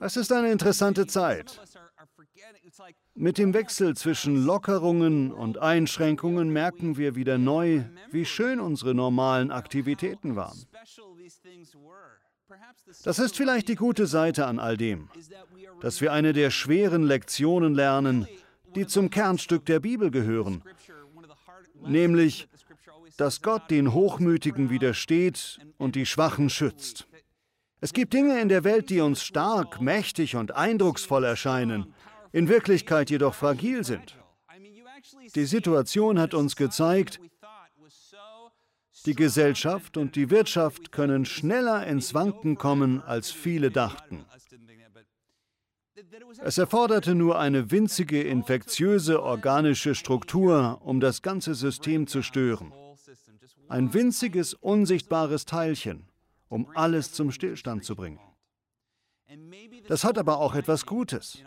Es ist eine interessante Zeit. Mit dem Wechsel zwischen Lockerungen und Einschränkungen merken wir wieder neu, wie schön unsere normalen Aktivitäten waren. Das ist vielleicht die gute Seite an all dem, dass wir eine der schweren Lektionen lernen, die zum Kernstück der Bibel gehören, nämlich, dass Gott den Hochmütigen widersteht und die Schwachen schützt. Es gibt Dinge in der Welt, die uns stark, mächtig und eindrucksvoll erscheinen, in Wirklichkeit jedoch fragil sind. Die Situation hat uns gezeigt, die Gesellschaft und die Wirtschaft können schneller ins Wanken kommen, als viele dachten. Es erforderte nur eine winzige infektiöse organische Struktur, um das ganze System zu stören. Ein winziges, unsichtbares Teilchen, um alles zum Stillstand zu bringen. Das hat aber auch etwas Gutes.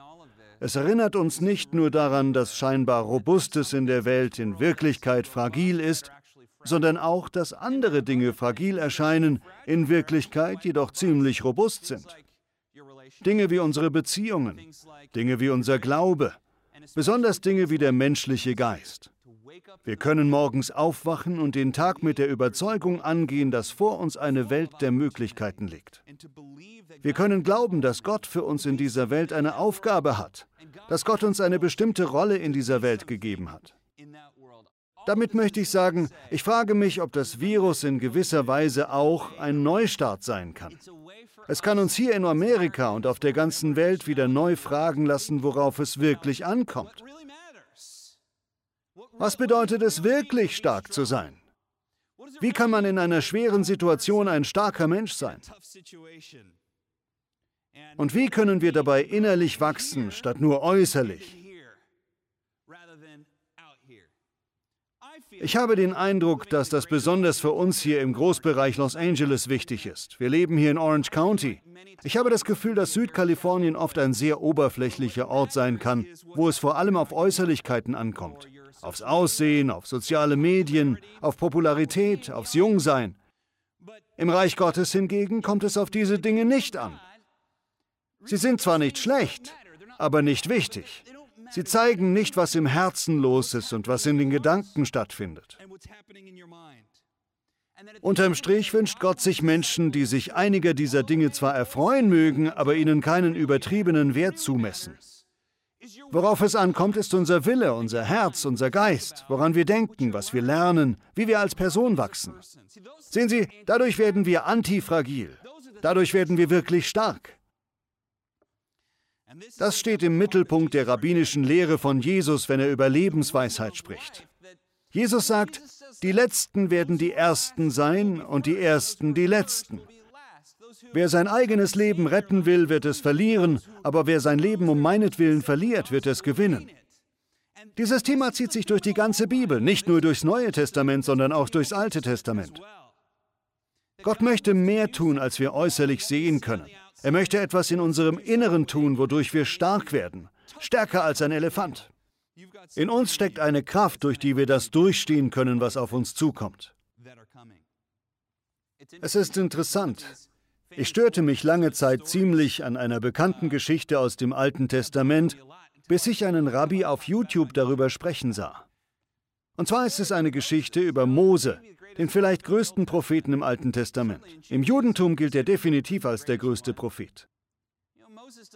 Es erinnert uns nicht nur daran, dass scheinbar Robustes in der Welt in Wirklichkeit fragil ist, sondern auch, dass andere Dinge fragil erscheinen, in Wirklichkeit jedoch ziemlich robust sind. Dinge wie unsere Beziehungen, Dinge wie unser Glaube, besonders Dinge wie der menschliche Geist. Wir können morgens aufwachen und den Tag mit der Überzeugung angehen, dass vor uns eine Welt der Möglichkeiten liegt. Wir können glauben, dass Gott für uns in dieser Welt eine Aufgabe hat, dass Gott uns eine bestimmte Rolle in dieser Welt gegeben hat. Damit möchte ich sagen, ich frage mich, ob das Virus in gewisser Weise auch ein Neustart sein kann. Es kann uns hier in Amerika und auf der ganzen Welt wieder neu fragen lassen, worauf es wirklich ankommt. Was bedeutet es wirklich stark zu sein? Wie kann man in einer schweren Situation ein starker Mensch sein? Und wie können wir dabei innerlich wachsen, statt nur äußerlich? Ich habe den Eindruck, dass das besonders für uns hier im Großbereich Los Angeles wichtig ist. Wir leben hier in Orange County. Ich habe das Gefühl, dass Südkalifornien oft ein sehr oberflächlicher Ort sein kann, wo es vor allem auf Äußerlichkeiten ankommt. Aufs Aussehen, auf soziale Medien, auf Popularität, aufs Jungsein. Im Reich Gottes hingegen kommt es auf diese Dinge nicht an. Sie sind zwar nicht schlecht, aber nicht wichtig. Sie zeigen nicht, was im Herzen los ist und was in den Gedanken stattfindet. Unterm Strich wünscht Gott sich Menschen, die sich einiger dieser Dinge zwar erfreuen mögen, aber ihnen keinen übertriebenen Wert zumessen. Worauf es ankommt, ist unser Wille, unser Herz, unser Geist, woran wir denken, was wir lernen, wie wir als Person wachsen. Sehen Sie, dadurch werden wir antifragil. Dadurch werden wir wirklich stark. Das steht im Mittelpunkt der rabbinischen Lehre von Jesus, wenn er über Lebensweisheit spricht. Jesus sagt, die Letzten werden die Ersten sein und die Ersten die Letzten. Wer sein eigenes Leben retten will, wird es verlieren, aber wer sein Leben um meinetwillen verliert, wird es gewinnen. Dieses Thema zieht sich durch die ganze Bibel, nicht nur durchs Neue Testament, sondern auch durchs Alte Testament. Gott möchte mehr tun, als wir äußerlich sehen können. Er möchte etwas in unserem Inneren tun, wodurch wir stark werden, stärker als ein Elefant. In uns steckt eine Kraft, durch die wir das durchstehen können, was auf uns zukommt. Es ist interessant. Ich störte mich lange Zeit ziemlich an einer bekannten Geschichte aus dem Alten Testament, bis ich einen Rabbi auf YouTube darüber sprechen sah. Und zwar ist es eine Geschichte über Mose, den vielleicht größten Propheten im Alten Testament. Im Judentum gilt er definitiv als der größte Prophet.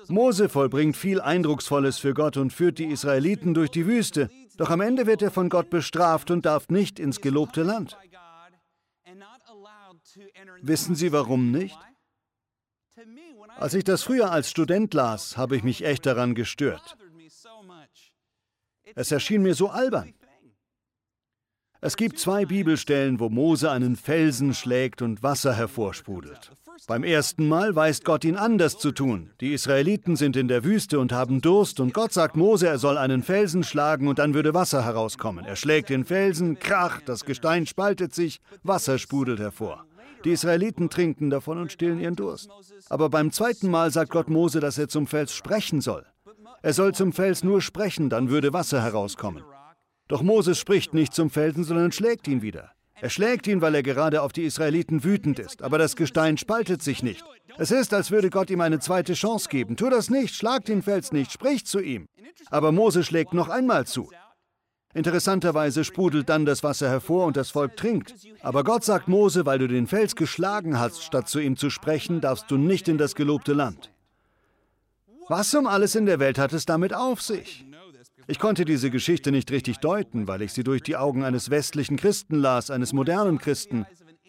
Mose vollbringt viel Eindrucksvolles für Gott und führt die Israeliten durch die Wüste, doch am Ende wird er von Gott bestraft und darf nicht ins gelobte Land. Wissen Sie warum nicht? Als ich das früher als Student las, habe ich mich echt daran gestört. Es erschien mir so albern. Es gibt zwei Bibelstellen, wo Mose einen Felsen schlägt und Wasser hervorsprudelt. Beim ersten Mal weist Gott ihn an, das zu tun. Die Israeliten sind in der Wüste und haben Durst und Gott sagt Mose, er soll einen Felsen schlagen und dann würde Wasser herauskommen. Er schlägt den Felsen, krach, das Gestein spaltet sich, Wasser sprudelt hervor. Die Israeliten trinken davon und stillen ihren Durst. Aber beim zweiten Mal sagt Gott Mose, dass er zum Fels sprechen soll. Er soll zum Fels nur sprechen, dann würde Wasser herauskommen. Doch Moses spricht nicht zum Felsen, sondern schlägt ihn wieder. Er schlägt ihn, weil er gerade auf die Israeliten wütend ist, aber das Gestein spaltet sich nicht. Es ist, als würde Gott ihm eine zweite Chance geben. Tu das nicht, schlag den Fels nicht, sprich zu ihm. Aber Mose schlägt noch einmal zu. Interessanterweise sprudelt dann das Wasser hervor und das Volk trinkt. Aber Gott sagt Mose, weil du den Fels geschlagen hast, statt zu ihm zu sprechen, darfst du nicht in das gelobte Land. Was um alles in der Welt hat es damit auf sich? Ich konnte diese Geschichte nicht richtig deuten, weil ich sie durch die Augen eines westlichen Christen las, eines modernen Christen.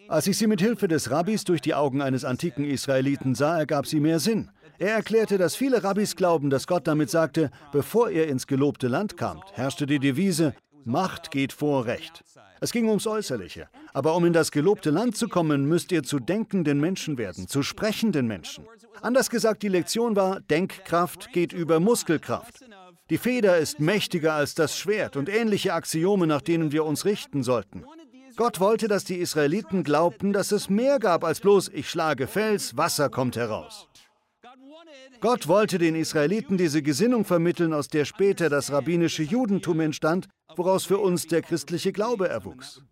Als ich sie mit Hilfe des Rabbis durch die Augen eines antiken Israeliten sah, ergab sie mehr Sinn. Er erklärte, dass viele Rabbis glauben, dass Gott damit sagte, bevor ihr ins gelobte Land kamt, herrschte die Devise, Macht geht vor Recht. Es ging ums Äußerliche. Aber um in das gelobte Land zu kommen, müsst ihr zu denkenden Menschen werden, zu sprechenden Menschen. Anders gesagt, die Lektion war, Denkkraft geht über Muskelkraft. Die Feder ist mächtiger als das Schwert und ähnliche Axiome, nach denen wir uns richten sollten. Gott wollte, dass die Israeliten glaubten, dass es mehr gab als bloß ich schlage Fels, Wasser kommt heraus. Gott wollte den Israeliten diese Gesinnung vermitteln, aus der später das rabbinische Judentum entstand, woraus für uns der christliche Glaube erwuchs.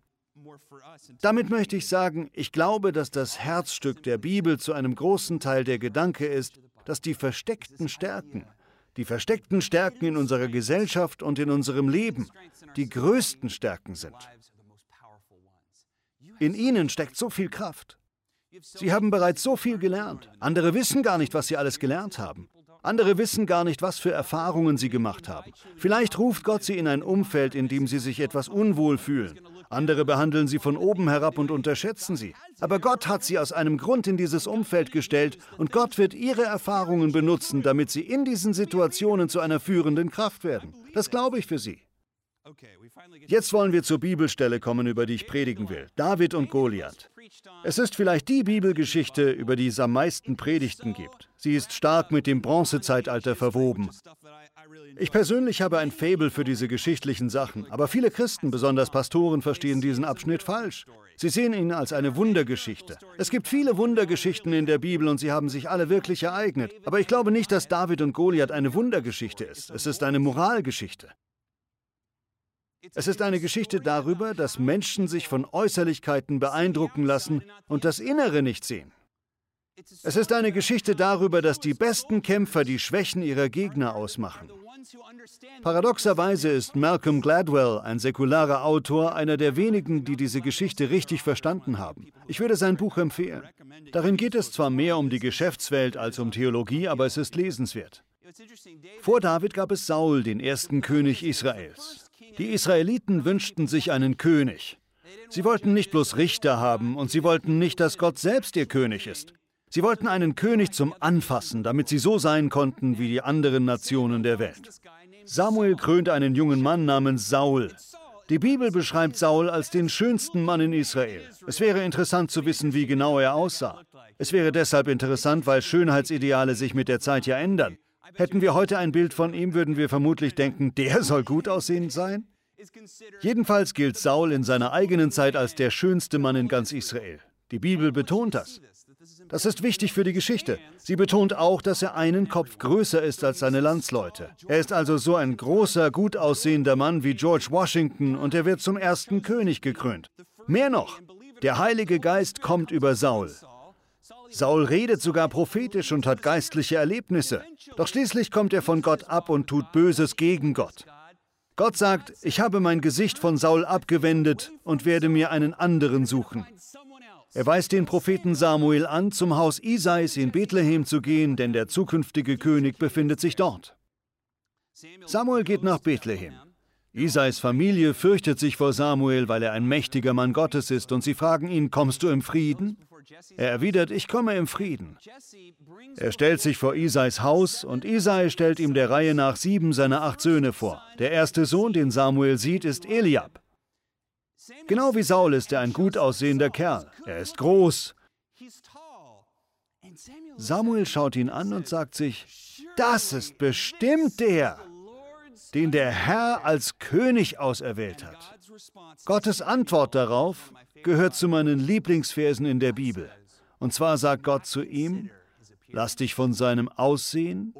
Damit möchte ich sagen, ich glaube, dass das Herzstück der Bibel zu einem großen Teil der Gedanke ist, dass die versteckten Stärken, die versteckten Stärken in unserer Gesellschaft und in unserem Leben die größten Stärken sind. In ihnen steckt so viel Kraft. Sie haben bereits so viel gelernt. Andere wissen gar nicht, was sie alles gelernt haben. Andere wissen gar nicht, was für Erfahrungen sie gemacht haben. Vielleicht ruft Gott sie in ein Umfeld, in dem sie sich etwas unwohl fühlen. Andere behandeln sie von oben herab und unterschätzen sie. Aber Gott hat sie aus einem Grund in dieses Umfeld gestellt und Gott wird ihre Erfahrungen benutzen, damit sie in diesen Situationen zu einer führenden Kraft werden. Das glaube ich für sie. Jetzt wollen wir zur Bibelstelle kommen, über die ich predigen will. David und Goliath. Es ist vielleicht die Bibelgeschichte, über die es am meisten Predigten gibt. Sie ist stark mit dem Bronzezeitalter verwoben. Ich persönlich habe ein Faible für diese geschichtlichen Sachen, aber viele Christen, besonders Pastoren, verstehen diesen Abschnitt falsch. Sie sehen ihn als eine Wundergeschichte. Es gibt viele Wundergeschichten in der Bibel und sie haben sich alle wirklich ereignet. Aber ich glaube nicht, dass David und Goliath eine Wundergeschichte ist. Es ist eine Moralgeschichte. Es ist eine Geschichte darüber, dass Menschen sich von Äußerlichkeiten beeindrucken lassen und das Innere nicht sehen. Es ist eine Geschichte darüber, dass die besten Kämpfer die Schwächen ihrer Gegner ausmachen. Paradoxerweise ist Malcolm Gladwell, ein säkularer Autor, einer der wenigen, die diese Geschichte richtig verstanden haben. Ich würde sein Buch empfehlen. Darin geht es zwar mehr um die Geschäftswelt als um Theologie, aber es ist lesenswert. Vor David gab es Saul, den ersten König Israels. Die Israeliten wünschten sich einen König. Sie wollten nicht bloß Richter haben und sie wollten nicht, dass Gott selbst ihr König ist. Sie wollten einen König zum Anfassen, damit sie so sein konnten wie die anderen Nationen der Welt. Samuel krönt einen jungen Mann namens Saul. Die Bibel beschreibt Saul als den schönsten Mann in Israel. Es wäre interessant zu wissen, wie genau er aussah. Es wäre deshalb interessant, weil Schönheitsideale sich mit der Zeit ja ändern. Hätten wir heute ein Bild von ihm, würden wir vermutlich denken, der soll gut aussehend sein. Jedenfalls gilt Saul in seiner eigenen Zeit als der schönste Mann in ganz Israel. Die Bibel betont das. Das ist wichtig für die Geschichte. Sie betont auch, dass er einen Kopf größer ist als seine Landsleute. Er ist also so ein großer, gut aussehender Mann wie George Washington und er wird zum ersten König gekrönt. Mehr noch, der Heilige Geist kommt über Saul. Saul redet sogar prophetisch und hat geistliche Erlebnisse. Doch schließlich kommt er von Gott ab und tut Böses gegen Gott. Gott sagt, ich habe mein Gesicht von Saul abgewendet und werde mir einen anderen suchen. Er weist den Propheten Samuel an, zum Haus Isais in Bethlehem zu gehen, denn der zukünftige König befindet sich dort. Samuel geht nach Bethlehem. Isais Familie fürchtet sich vor Samuel, weil er ein mächtiger Mann Gottes ist, und sie fragen ihn, kommst du im Frieden? Er erwidert, ich komme im Frieden. Er stellt sich vor Isais Haus und Isai stellt ihm der Reihe nach sieben seiner acht Söhne vor. Der erste Sohn, den Samuel sieht, ist Eliab. Genau wie Saul ist er ein gut aussehender Kerl. Er ist groß. Samuel schaut ihn an und sagt sich, das ist bestimmt der, den der Herr als König auserwählt hat. Gottes Antwort darauf gehört zu meinen Lieblingsversen in der Bibel. Und zwar sagt Gott zu ihm, lass dich von seinem Aussehen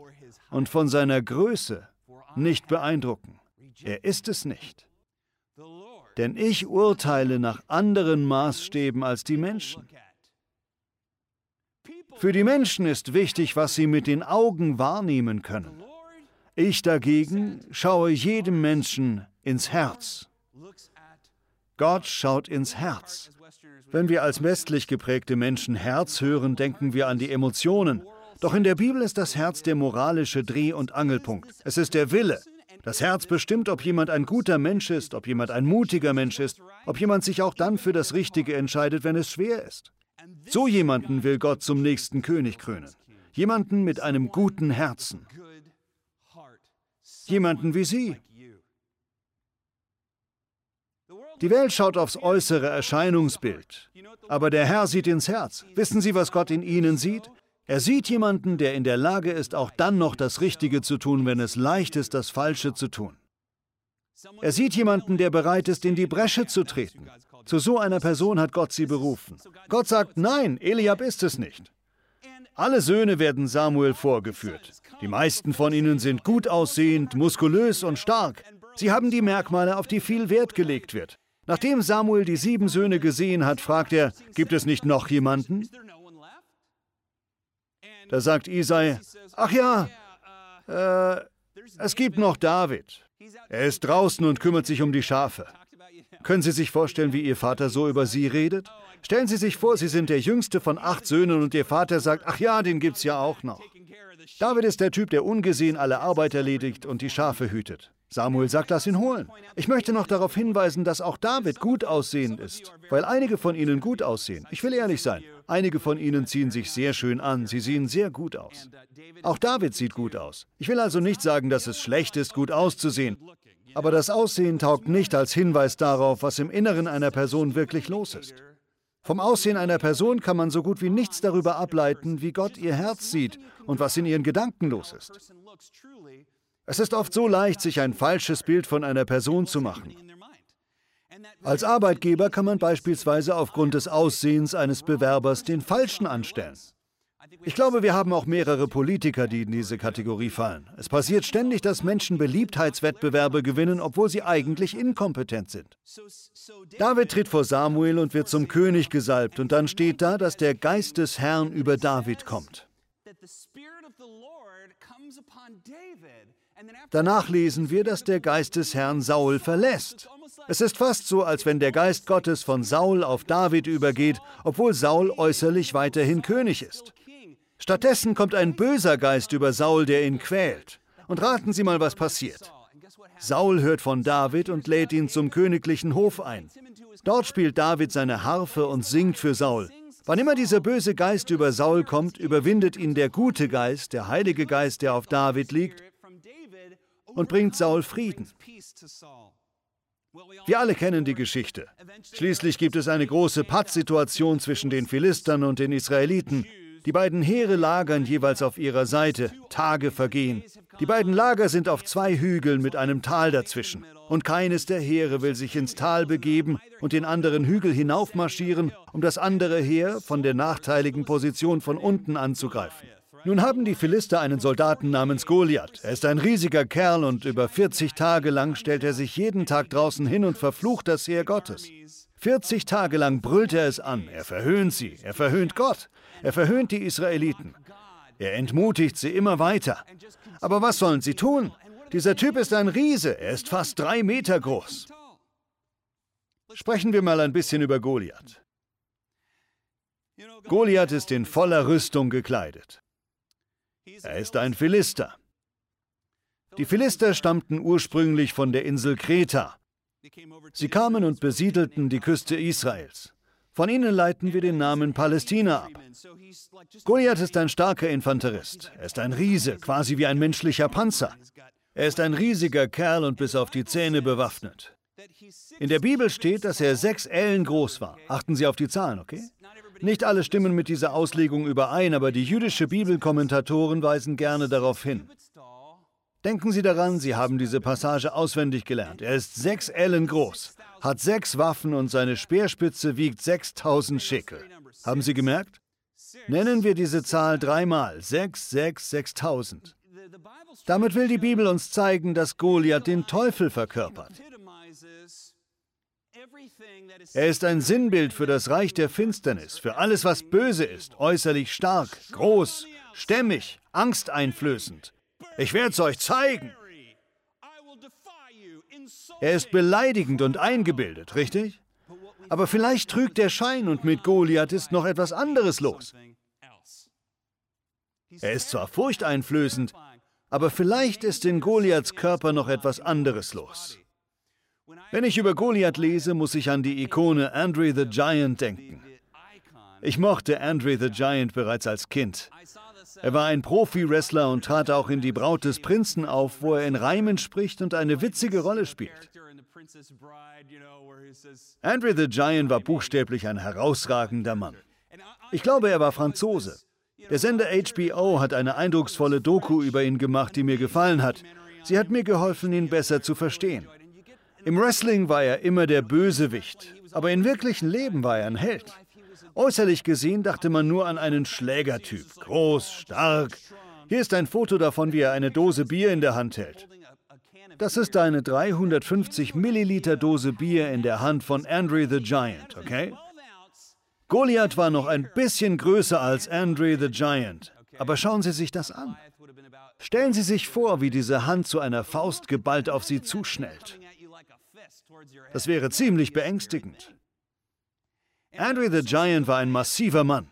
und von seiner Größe nicht beeindrucken. Er ist es nicht. denn ich urteile nach anderen Maßstäben als die Menschen. Für die Menschen ist wichtig, was sie mit den Augen wahrnehmen können. Ich dagegen schaue jedem Menschen ins Herz. Gott schaut ins Herz. Wenn wir als westlich geprägte Menschen Herz hören, denken wir an die Emotionen. Doch in der Bibel ist das Herz der moralische Dreh- und Angelpunkt. Es ist der Wille. Das Herz bestimmt, ob jemand ein guter Mensch ist, ob jemand ein mutiger Mensch ist, ob jemand sich auch dann für das Richtige entscheidet, wenn es schwer ist. So jemanden will Gott zum nächsten König krönen. Jemanden mit einem guten Herzen. Jemanden wie Sie. Die Welt schaut aufs äußere Erscheinungsbild, aber der Herr sieht ins Herz. Wissen Sie, was Gott in Ihnen sieht? Er sieht jemanden, der in der Lage ist, auch dann noch das Richtige zu tun, wenn es leicht ist, das Falsche zu tun. Er sieht jemanden, der bereit ist, in die Bresche zu treten. Zu so einer Person hat Gott sie berufen. Gott sagt, nein, Eliab ist es nicht. Alle Söhne werden Samuel vorgeführt. Die meisten von ihnen sind gut aussehend, muskulös und stark. Sie haben die Merkmale, auf die viel Wert gelegt wird. Nachdem Samuel die sieben Söhne gesehen hat, fragt er, gibt es nicht noch jemanden? Da sagt Isai, ach ja, äh, es gibt noch David. Er ist draußen und kümmert sich um die Schafe. Können Sie sich vorstellen, wie Ihr Vater so über Sie redet? Stellen Sie sich vor, Sie sind der jüngste von acht Söhnen und Ihr Vater sagt, ach ja, den gibt's ja auch noch. David ist der Typ, der ungesehen alle Arbeit erledigt und die Schafe hütet. Samuel sagt, lass ihn holen. Ich möchte noch darauf hinweisen, dass auch David gut aussehend ist, weil einige von ihnen gut aussehen. Ich will ehrlich sein, einige von ihnen ziehen sich sehr schön an, sie sehen sehr gut aus. Auch David sieht gut aus. Ich will also nicht sagen, dass es schlecht ist, gut auszusehen, aber das Aussehen taugt nicht als Hinweis darauf, was im Inneren einer Person wirklich los ist. Vom Aussehen einer Person kann man so gut wie nichts darüber ableiten, wie Gott ihr Herz sieht und was in ihren Gedanken los ist. Es ist oft so leicht, sich ein falsches Bild von einer Person zu machen. Als Arbeitgeber kann man beispielsweise aufgrund des Aussehens eines Bewerbers den Falschen anstellen. Ich glaube, wir haben auch mehrere Politiker, die in diese Kategorie fallen. Es passiert ständig, dass Menschen Beliebtheitswettbewerbe gewinnen, obwohl sie eigentlich inkompetent sind. David tritt vor Samuel und wird zum König gesalbt, und dann steht da, dass der Geist des Herrn über David kommt. Danach lesen wir, dass der Geist des Herrn Saul verlässt. Es ist fast so, als wenn der Geist Gottes von Saul auf David übergeht, obwohl Saul äußerlich weiterhin König ist. Stattdessen kommt ein böser Geist über Saul, der ihn quält. Und raten Sie mal, was passiert. Saul hört von David und lädt ihn zum königlichen Hof ein. Dort spielt David seine Harfe und singt für Saul. Wann immer dieser böse Geist über Saul kommt, überwindet ihn der gute Geist, der heilige Geist, der auf David liegt, und bringt Saul Frieden. Wir alle kennen die Geschichte. Schließlich gibt es eine große Pattsituation zwischen den Philistern und den Israeliten. Die beiden Heere lagern jeweils auf ihrer Seite. Tage vergehen. Die beiden Lager sind auf zwei Hügeln mit einem Tal dazwischen. Und keines der Heere will sich ins Tal begeben und den anderen Hügel hinaufmarschieren, um das andere Heer von der nachteiligen Position von unten anzugreifen. Nun haben die Philister einen Soldaten namens Goliath. Er ist ein riesiger Kerl und über 40 Tage lang stellt er sich jeden Tag draußen hin und verflucht das Heer Gottes. 40 Tage lang brüllt er es an. Er verhöhnt sie. Er verhöhnt Gott. Er verhöhnt die Israeliten. Er entmutigt sie immer weiter. Aber was sollen sie tun? Dieser Typ ist ein Riese. Er ist fast drei Meter groß. Sprechen wir mal ein bisschen über Goliath. Goliath ist in voller Rüstung gekleidet. Er ist ein Philister. Die Philister stammten ursprünglich von der Insel Kreta. Sie kamen und besiedelten die Küste Israels. Von ihnen leiten wir den Namen Palästina ab. Goliath ist ein starker Infanterist. Er ist ein Riese, quasi wie ein menschlicher Panzer. Er ist ein riesiger Kerl und bis auf die Zähne bewaffnet. In der Bibel steht, dass er sechs Ellen groß war. Achten Sie auf die Zahlen, okay? Nicht alle stimmen mit dieser Auslegung überein, aber die jüdische Bibelkommentatoren weisen gerne darauf hin. Denken Sie daran, Sie haben diese Passage auswendig gelernt. Er ist sechs Ellen groß, hat sechs Waffen und seine Speerspitze wiegt 6000 Schekel. Haben Sie gemerkt? Nennen wir diese Zahl dreimal. Sechs, sechs, sechstausend. Damit will die Bibel uns zeigen, dass Goliath den Teufel verkörpert. Er ist ein Sinnbild für das Reich der Finsternis, für alles, was böse ist, äußerlich stark, groß, stämmig, angsteinflößend. Ich werde es euch zeigen. Er ist beleidigend und eingebildet, richtig? Aber vielleicht trügt der Schein und mit Goliath ist noch etwas anderes los. Er ist zwar furchteinflößend, aber vielleicht ist in Goliaths Körper noch etwas anderes los. Wenn ich über Goliath lese, muss ich an die Ikone Andre the Giant denken. Ich mochte Andre the Giant bereits als Kind. Er war ein Profi-Wrestler und trat auch in Die Braut des Prinzen auf, wo er in Reimen spricht und eine witzige Rolle spielt. Andre the Giant war buchstäblich ein herausragender Mann. Ich glaube, er war Franzose. Der Sender HBO hat eine eindrucksvolle Doku über ihn gemacht, die mir gefallen hat. Sie hat mir geholfen, ihn besser zu verstehen. Im Wrestling war er immer der Bösewicht, aber im wirklichen Leben war er ein Held. Äußerlich gesehen dachte man nur an einen Schlägertyp, groß, stark. Hier ist ein Foto davon, wie er eine Dose Bier in der Hand hält. Das ist eine 350 Milliliter Dose Bier in der Hand von Andre the Giant, okay? Goliath war noch ein bisschen größer als Andre the Giant, aber schauen Sie sich das an. Stellen Sie sich vor, wie diese Hand zu einer Faust geballt auf Sie zuschnellt. Das wäre ziemlich beängstigend. Andre the Giant war ein massiver Mann.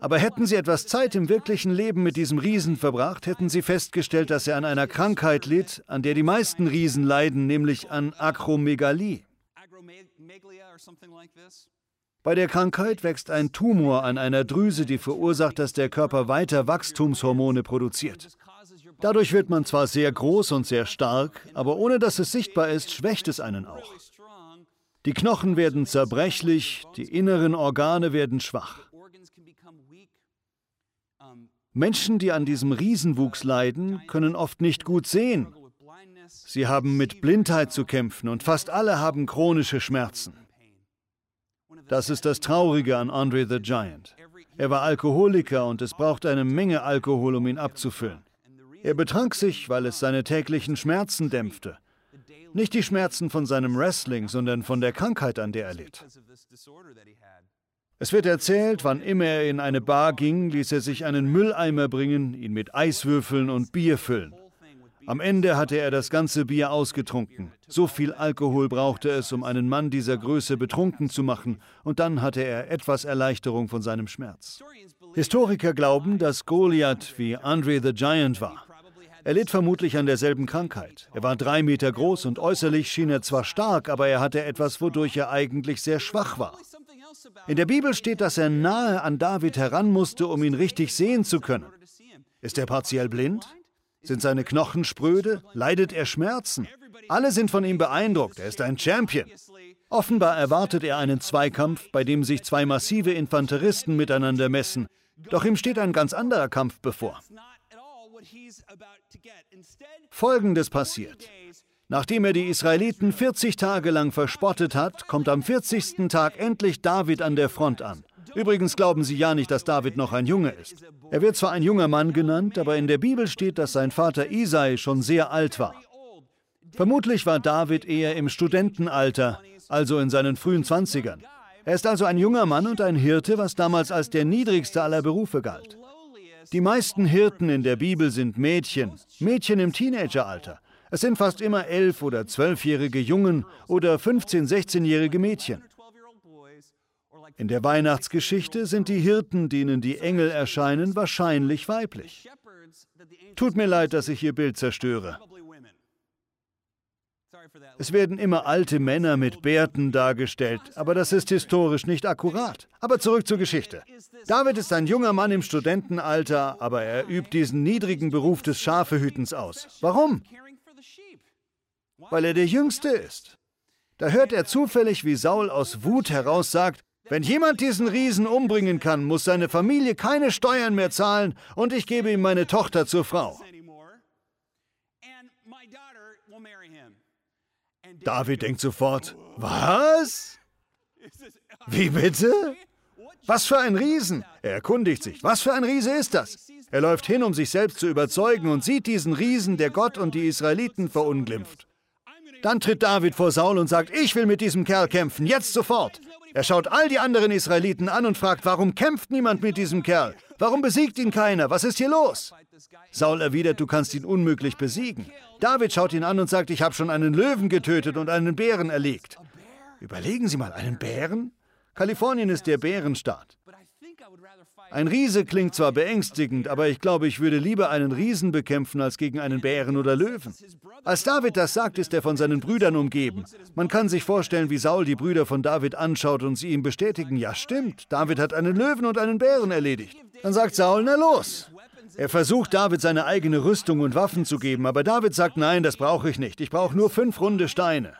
Aber hätten Sie etwas Zeit im wirklichen Leben mit diesem Riesen verbracht, hätten Sie festgestellt, dass er an einer Krankheit litt, an der die meisten Riesen leiden, nämlich an Akromegalie. Bei der Krankheit wächst ein Tumor an einer Drüse, die verursacht, dass der Körper weiter Wachstumshormone produziert. Dadurch wird man zwar sehr groß und sehr stark, aber ohne dass es sichtbar ist, schwächt es einen auch. Die Knochen werden zerbrechlich, die inneren Organe werden schwach. Menschen, die an diesem Riesenwuchs leiden, können oft nicht gut sehen. Sie haben mit Blindheit zu kämpfen und fast alle haben chronische Schmerzen. Das ist das Traurige an Andre the Giant. Er war Alkoholiker und es braucht eine Menge Alkohol, um ihn abzufüllen. Er betrank sich, weil es seine täglichen Schmerzen dämpfte. Nicht die Schmerzen von seinem Wrestling, sondern von der Krankheit, an der er litt. Es wird erzählt, wann immer er in eine Bar ging, ließ er sich einen Mülleimer bringen, ihn mit Eiswürfeln und Bier füllen. Am Ende hatte er das ganze Bier ausgetrunken. So viel Alkohol brauchte es, um einen Mann dieser Größe betrunken zu machen, und dann hatte er etwas Erleichterung von seinem Schmerz. Historiker glauben, dass Goliath wie Andre the Giant war. Er litt vermutlich an derselben Krankheit. Er war drei Meter groß und äußerlich schien er zwar stark, aber er hatte etwas, wodurch er eigentlich sehr schwach war. In der Bibel steht, dass er nahe an David heran musste, um ihn richtig sehen zu können. Ist er partiell blind? Sind seine Knochen spröde? Leidet er Schmerzen? Alle sind von ihm beeindruckt. Er ist ein Champion. Offenbar erwartet er einen Zweikampf, bei dem sich zwei massive Infanteristen miteinander messen. Doch ihm steht ein ganz anderer Kampf bevor. Folgendes passiert. Nachdem er die Israeliten 40 Tage lang verspottet hat, kommt am 40. Tag endlich David an der Front an. Übrigens glauben sie ja nicht, dass David noch ein Junge ist. Er wird zwar ein junger Mann genannt, aber in der Bibel steht, dass sein Vater Isai schon sehr alt war. Vermutlich war David eher im Studentenalter, also in seinen frühen Zwanzigern. Er ist also ein junger Mann und ein Hirte, was damals als der niedrigste aller Berufe galt. Die meisten Hirten in der Bibel sind Mädchen, Mädchen im Teenageralter. Es sind fast immer elf- oder zwölfjährige Jungen oder 15-, 16-jährige Mädchen. In der Weihnachtsgeschichte sind die Hirten, denen die Engel erscheinen, wahrscheinlich weiblich. Tut mir leid, dass ich Ihr Bild zerstöre. Es werden immer alte Männer mit Bärten dargestellt, aber das ist historisch nicht akkurat. Aber zurück zur Geschichte. David ist ein junger Mann im Studentenalter, aber er übt diesen niedrigen Beruf des Schafehütens aus. Warum? Weil er der Jüngste ist. Da hört er zufällig, wie Saul aus Wut heraus sagt, wenn jemand diesen Riesen umbringen kann, muss seine Familie keine Steuern mehr zahlen und ich gebe ihm meine Tochter zur Frau. David denkt sofort, was? Wie bitte? Was für ein Riesen? Er erkundigt sich, was für ein Riese ist das? Er läuft hin, um sich selbst zu überzeugen und sieht diesen Riesen, der Gott und die Israeliten verunglimpft. Dann tritt David vor Saul und sagt, ich will mit diesem Kerl kämpfen, jetzt sofort. Er schaut all die anderen Israeliten an und fragt, warum kämpft niemand mit diesem Kerl? Warum besiegt ihn keiner? Was ist hier los? Saul erwidert, du kannst ihn unmöglich besiegen. David schaut ihn an und sagt, ich habe schon einen Löwen getötet und einen Bären erlegt. Überlegen Sie mal, einen Bären? Kalifornien ist der Bärenstaat. Ein Riese klingt zwar beängstigend, aber ich glaube, ich würde lieber einen Riesen bekämpfen als gegen einen Bären oder Löwen. Als David das sagt, ist er von seinen Brüdern umgeben. Man kann sich vorstellen, wie Saul die Brüder von David anschaut und sie ihm bestätigen, ja stimmt, David hat einen Löwen und einen Bären erledigt. Dann sagt Saul, na los. Er versucht David seine eigene Rüstung und Waffen zu geben, aber David sagt, nein, das brauche ich nicht. Ich brauche nur fünf runde Steine.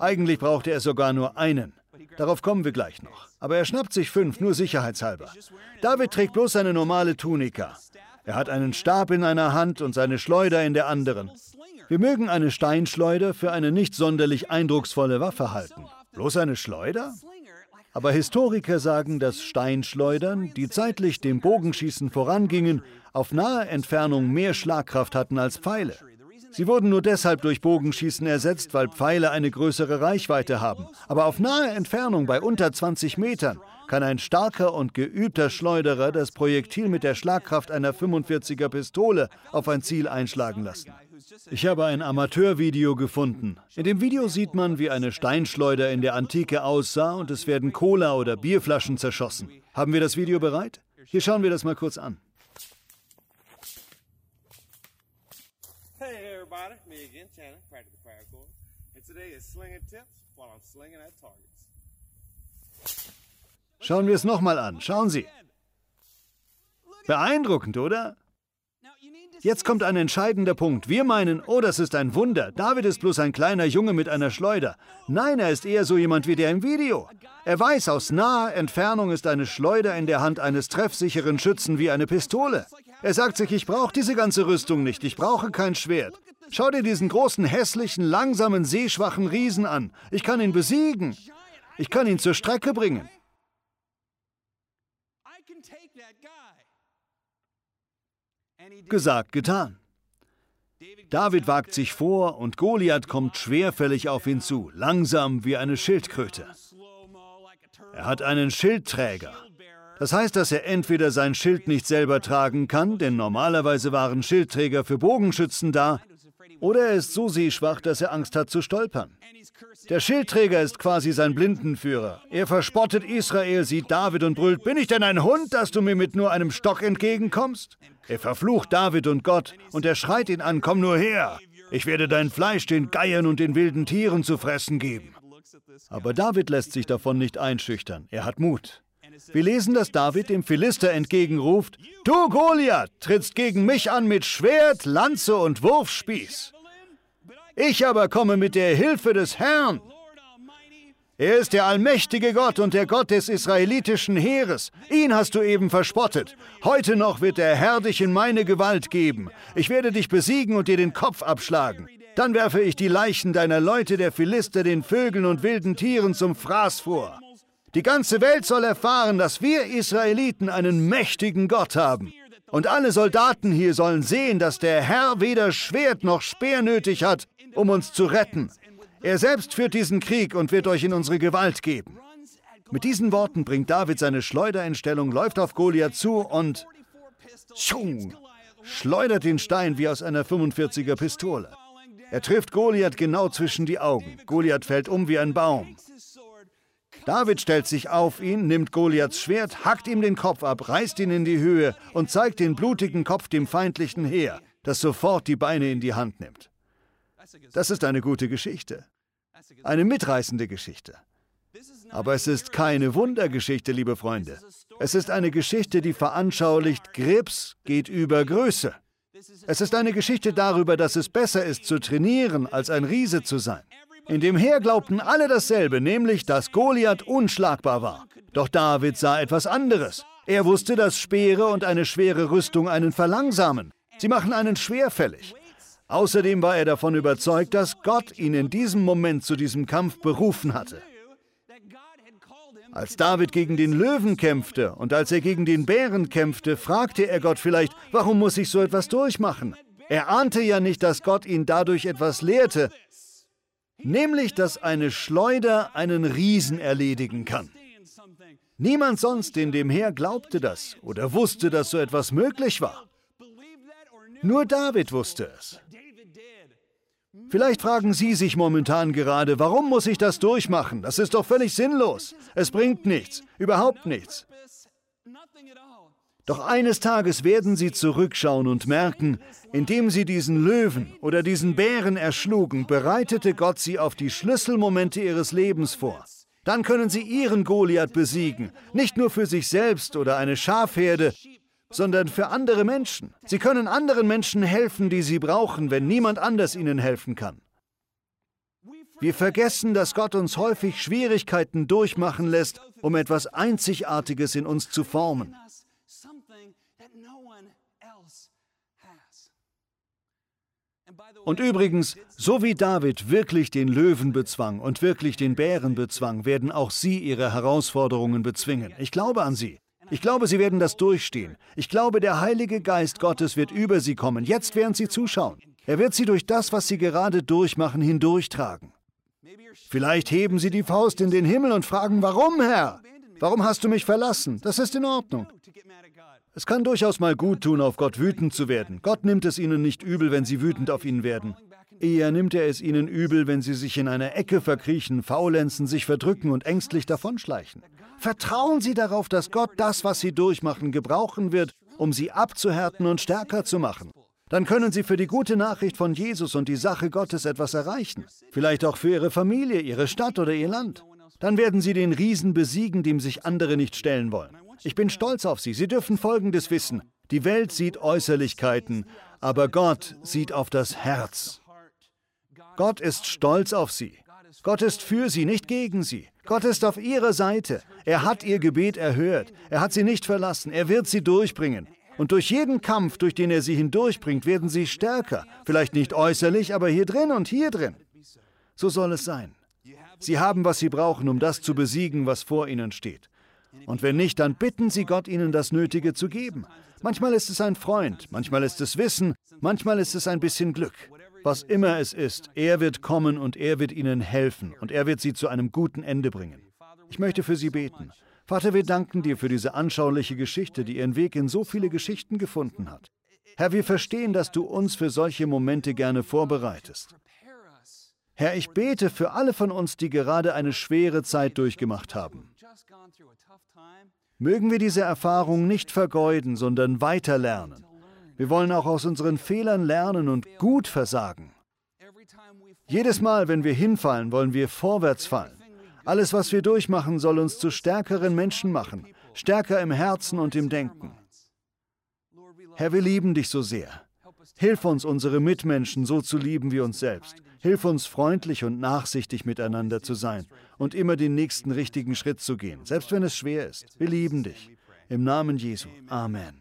Eigentlich brauchte er sogar nur einen. Darauf kommen wir gleich noch. Aber er schnappt sich fünf, nur sicherheitshalber. David trägt bloß seine normale Tunika. Er hat einen Stab in einer Hand und seine Schleuder in der anderen. Wir mögen eine Steinschleuder für eine nicht sonderlich eindrucksvolle Waffe halten. Bloß eine Schleuder? Aber Historiker sagen, dass Steinschleudern, die zeitlich dem Bogenschießen vorangingen, auf nahe Entfernung mehr Schlagkraft hatten als Pfeile. Sie wurden nur deshalb durch Bogenschießen ersetzt, weil Pfeile eine größere Reichweite haben. Aber auf nahe Entfernung bei unter 20 Metern kann ein starker und geübter Schleuderer das Projektil mit der Schlagkraft einer 45er Pistole auf ein Ziel einschlagen lassen. Ich habe ein Amateurvideo gefunden. In dem Video sieht man, wie eine Steinschleuder in der Antike aussah und es werden Cola- oder Bierflaschen zerschossen. Haben wir das Video bereit? Hier schauen wir das mal kurz an. everybody, me again, Channing, Practical Fire Corps, and today is slinging tips while I'm slinging at targets. Schauen wir es nochmal an. Schauen Sie. Beeindruckend, oder? Jetzt kommt ein entscheidender Punkt. Wir meinen, oh, das ist ein Wunder. David ist bloß ein kleiner Junge mit einer Schleuder. Nein, er ist eher so jemand wie der im Video. Er weiß, aus naher Entfernung ist eine Schleuder in der Hand eines treffsicheren Schützen wie eine Pistole. Er sagt sich, ich brauche diese ganze Rüstung nicht, ich brauche kein Schwert. Schau dir diesen großen, hässlichen, langsamen, seeschwachen Riesen an. Ich kann ihn besiegen. Ich kann ihn zur Strecke bringen. Gesagt, getan. David wagt sich vor und Goliath kommt schwerfällig auf ihn zu, langsam wie eine Schildkröte. Er hat einen Schildträger. Das heißt, dass er entweder sein Schild nicht selber tragen kann, denn normalerweise waren Schildträger für Bogenschützen da, oder er ist so sehschwach, dass er Angst hat zu stolpern. Der Schildträger ist quasi sein Blindenführer. Er verspottet Israel, sieht David und brüllt, bin ich denn ein Hund, dass du mir mit nur einem Stock entgegenkommst? Er verflucht David und Gott und er schreit ihn an, komm nur her. Ich werde dein Fleisch den Geiern und den wilden Tieren zu fressen geben. Aber David lässt sich davon nicht einschüchtern. Er hat Mut. Wir lesen, dass David dem Philister entgegenruft, Du Goliath trittst gegen mich an mit Schwert, Lanze und Wurfspieß. Ich aber komme mit der Hilfe des Herrn. Er ist der allmächtige Gott und der Gott des israelitischen Heeres. Ihn hast du eben verspottet. Heute noch wird der Herr dich in meine Gewalt geben. Ich werde dich besiegen und dir den Kopf abschlagen. Dann werfe ich die Leichen deiner Leute, der Philister, den Vögeln und wilden Tieren zum Fraß vor. Die ganze Welt soll erfahren, dass wir Israeliten einen mächtigen Gott haben. Und alle Soldaten hier sollen sehen, dass der Herr weder Schwert noch Speer nötig hat, um uns zu retten. Er selbst führt diesen Krieg und wird euch in unsere Gewalt geben. Mit diesen Worten bringt David seine Schleuder in Stellung, läuft auf Goliath zu und schung, schleudert den Stein wie aus einer 45er Pistole. Er trifft Goliath genau zwischen die Augen. Goliath fällt um wie ein Baum. David stellt sich auf ihn, nimmt Goliaths Schwert, hackt ihm den Kopf ab, reißt ihn in die Höhe und zeigt den blutigen Kopf dem feindlichen Heer, das sofort die Beine in die Hand nimmt. Das ist eine gute Geschichte. Eine mitreißende Geschichte. Aber es ist keine Wundergeschichte, liebe Freunde. Es ist eine Geschichte, die veranschaulicht, Grips geht über Größe. Es ist eine Geschichte darüber, dass es besser ist zu trainieren, als ein Riese zu sein. In dem Heer glaubten alle dasselbe, nämlich, dass Goliath unschlagbar war. Doch David sah etwas anderes. Er wusste, dass Speere und eine schwere Rüstung einen verlangsamen. Sie machen einen schwerfällig. Außerdem war er davon überzeugt, dass Gott ihn in diesem Moment zu diesem Kampf berufen hatte. Als David gegen den Löwen kämpfte und als er gegen den Bären kämpfte, fragte er Gott vielleicht, warum muss ich so etwas durchmachen? Er ahnte ja nicht, dass Gott ihn dadurch etwas lehrte, nämlich dass eine Schleuder einen Riesen erledigen kann. Niemand sonst in dem Heer glaubte das oder wusste, dass so etwas möglich war. Nur David wusste es. Vielleicht fragen Sie sich momentan gerade, warum muss ich das durchmachen? Das ist doch völlig sinnlos. Es bringt nichts, überhaupt nichts. Doch eines Tages werden Sie zurückschauen und merken, indem Sie diesen Löwen oder diesen Bären erschlugen, bereitete Gott Sie auf die Schlüsselmomente Ihres Lebens vor. Dann können sie ihren Goliath besiegen, nicht nur für sich selbst oder eine Schafherde, sondern für andere Menschen. Sie können anderen Menschen helfen, die sie brauchen, wenn niemand anders ihnen helfen kann. Wir vergessen, dass Gott uns häufig Schwierigkeiten durchmachen lässt, um etwas Einzigartiges in uns zu formen. Und übrigens, so wie David wirklich den Löwen bezwang und wirklich den Bären bezwang, werden auch Sie Ihre Herausforderungen bezwingen. Ich glaube an Sie. Ich glaube, Sie werden das durchstehen. Ich glaube, der Heilige Geist Gottes wird über Sie kommen, jetzt während Sie zuschauen. Er wird Sie durch das, was Sie gerade durchmachen, hindurchtragen. Vielleicht heben Sie die Faust in den Himmel und fragen, warum, Herr? Warum hast du mich verlassen? Das ist in Ordnung. Es kann durchaus mal gut tun, auf Gott wütend zu werden. Gott nimmt es ihnen nicht übel, wenn sie wütend auf ihn werden. Eher nimmt er es ihnen übel, wenn sie sich in einer Ecke verkriechen, faulenzen, sich verdrücken und ängstlich davonschleichen. Vertrauen Sie darauf, dass Gott das, was Sie durchmachen, gebrauchen wird, um Sie abzuhärten und stärker zu machen. Dann können Sie für die gute Nachricht von Jesus und die Sache Gottes etwas erreichen. Vielleicht auch für Ihre Familie, Ihre Stadt oder Ihr Land. Dann werden Sie den Riesen besiegen, dem sich andere nicht stellen wollen. Ich bin stolz auf Sie. Sie dürfen Folgendes wissen. Die Welt sieht Äußerlichkeiten, aber Gott sieht auf das Herz. Gott ist stolz auf Sie. Gott ist für Sie, nicht gegen Sie. Gott ist auf Ihrer Seite. Er hat Ihr Gebet erhört. Er hat Sie nicht verlassen. Er wird Sie durchbringen. Und durch jeden Kampf, durch den er Sie hindurchbringt, werden Sie stärker. Vielleicht nicht äußerlich, aber hier drin und hier drin. So soll es sein. Sie haben, was Sie brauchen, um das zu besiegen, was vor Ihnen steht. Und wenn nicht, dann bitten Sie Gott, Ihnen das Nötige zu geben. Manchmal ist es ein Freund, manchmal ist es Wissen, manchmal ist es ein bisschen Glück. Was immer es ist, er wird kommen und er wird Ihnen helfen und er wird Sie zu einem guten Ende bringen. Ich möchte für Sie beten. Vater, wir danken dir für diese anschauliche Geschichte, die ihren Weg in so viele Geschichten gefunden hat. Herr, wir verstehen, dass du uns für solche Momente gerne vorbereitest. Herr, ich bete für alle von uns, die gerade eine schwere Zeit durchgemacht haben. Mögen wir diese Erfahrung nicht vergeuden, sondern weiter lernen. Wir wollen auch aus unseren Fehlern lernen und gut versagen. Jedes Mal, wenn wir hinfallen, wollen wir vorwärts fallen. Alles, was wir durchmachen, soll uns zu stärkeren Menschen machen, stärker im Herzen und im Denken. Herr, wir lieben dich so sehr. Hilf uns, unsere Mitmenschen so zu lieben wie uns selbst. Hilf uns, freundlich und nachsichtig miteinander zu sein und immer den nächsten richtigen Schritt zu gehen, selbst wenn es schwer ist. Wir lieben dich. Im Namen Jesu. Amen.